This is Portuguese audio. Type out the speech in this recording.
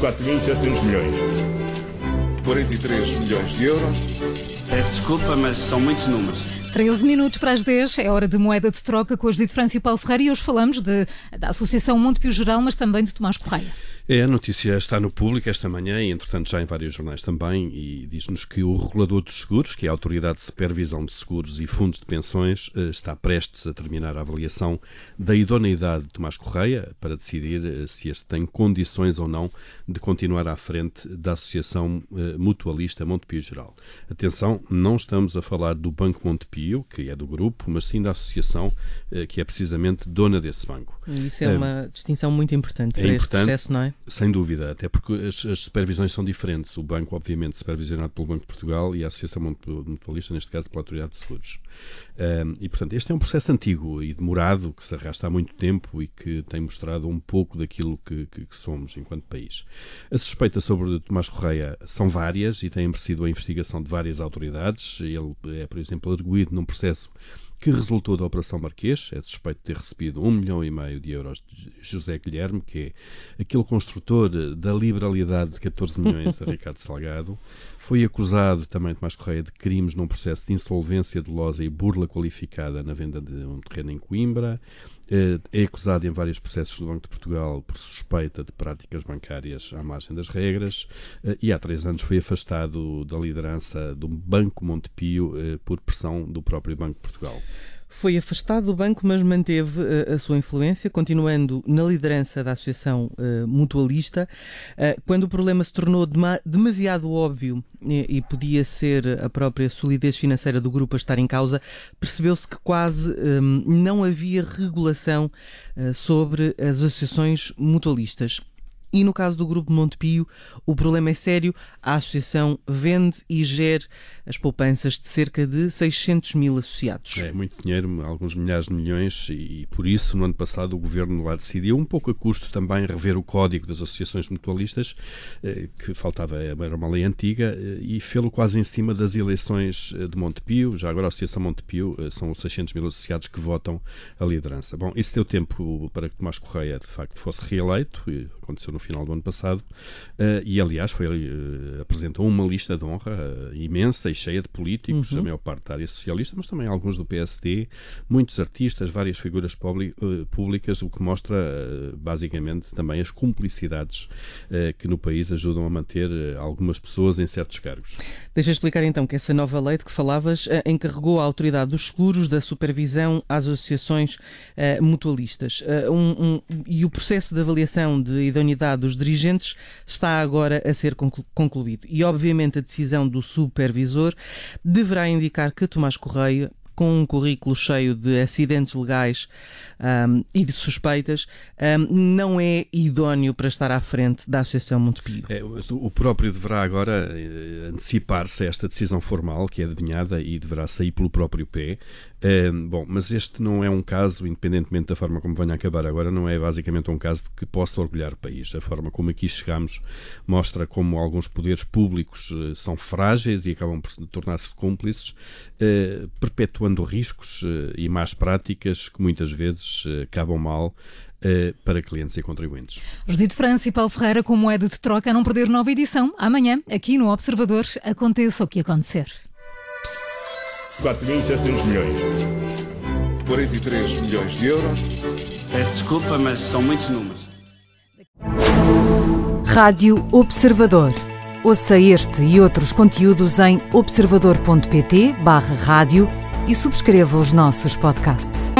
4.700 milhões. 43 milhões de euros. Peço desculpa, mas são muitos números. 13 minutos para as 10, é hora de moeda de troca com o Judito França e Paulo Ferreira e hoje falamos de, da Associação Montepio Geral, mas também de Tomás Correia. É, a notícia está no público esta manhã e, entretanto, já em vários jornais também, e diz-nos que o regulador dos seguros, que é a Autoridade de Supervisão de Seguros e Fundos de Pensões, eh, está prestes a terminar a avaliação da idoneidade de Tomás Correia para decidir eh, se este tem condições ou não de continuar à frente da Associação eh, Mutualista Montepio Geral. Atenção, não estamos a falar do Banco Montepio, que é do grupo, mas sim da associação que é precisamente dona desse banco. Isso é uma distinção muito importante é para importante, este processo, não é? Sem dúvida, até porque as, as, supervisões são diferentes. O banco, obviamente, supervisionado pelo Banco de Portugal e a Associação Mutualista, neste caso, pela Autoridade de Seguros. Um, e, portanto, este é um processo antigo e demorado, que se arrasta há muito tempo e que tem mostrado um pouco daquilo que, que, que somos enquanto país. As suspeitas sobre Tomás Correia são várias e têm merecido a investigação de várias autoridades. Ele é, por exemplo, arguído num processo que resultou da Operação Marquês, é suspeito de ter recebido um milhão e meio de euros de José Guilherme, que é aquele construtor da liberalidade de 14 milhões a Ricardo Salgado. Foi acusado também de mais Correia de crimes num processo de insolvência dolosa e burla qualificada na venda de um terreno em Coimbra. Eh, é acusado em vários processos do Banco de Portugal por suspeita de práticas bancárias à margem das regras eh, e há três anos foi afastado da liderança do Banco Montepio eh, por pressão do próprio Banco de Portugal. Foi afastado do banco, mas manteve uh, a sua influência, continuando na liderança da Associação uh, Mutualista. Uh, quando o problema se tornou demasiado óbvio e, e, podia ser a própria solidez financeira do grupo a estar em causa, percebeu-se que quase um, não havia regulação sobre as associações mutualistas. E no caso do Grupo Montepio, o problema é sério. A associação vende e gera as poupanças de cerca de 600 mil associados. É muito dinheiro, alguns milhares de milhões, e por isso, no ano passado, o governo lá decidiu, um pouco a custo também, rever o código das associações mutualistas, eh, que faltava, era uma lei antiga, eh, e fê-lo quase em cima das eleições eh, de Montepio. Já agora a Associação Montepio são os 600 mil associados que votam a liderança. Bom, isso deu tempo para que Tomás Correia, de facto, fosse reeleito, aconteceu no final do ano passado, uh, e aliás foi, uh, apresentou uma lista de honra uh, imensa e cheia de políticos, uhum. a maior parte da área socialista, mas também alguns do PSD, muitos artistas, várias figuras públicas, o que mostra basicamente também as cumplicidades que no país ajudam a manter algumas pessoas em certos cargos. Deixa explicar então que essa nova lei de que falavas encarregou a autoridade dos seguros da supervisão às associações mutualistas. Um, um, e o processo de avaliação de idoneidade dos dirigentes está agora a ser concluído. E, obviamente, a decisão do supervisor deverá indicar que Tomás Correia com um currículo cheio de acidentes legais um, e de suspeitas, um, não é idóneo para estar à frente da Associação Montepio. É, o próprio deverá agora eh, antecipar-se a esta decisão formal, que é adivinhada e deverá sair pelo próprio pé. Bom, mas este não é um caso, independentemente da forma como venha a acabar agora, não é basicamente um caso de que possa orgulhar o país. A forma como aqui chegamos mostra como alguns poderes públicos uh, são frágeis e acabam por tornar-se cúmplices, uh, perpetuando riscos uh, e más práticas que muitas vezes acabam mal para clientes e contribuintes. Judito França e Paulo Ferreira com moeda de troca a não perder nova edição. Amanhã, aqui no Observador, aconteça o que acontecer. 4.700 milhões. 43 milhões de euros. Peço desculpa, mas são muitos números. Rádio Observador. Ouça este e outros conteúdos em observador.pt/barra rádio e subscreva os nossos podcasts.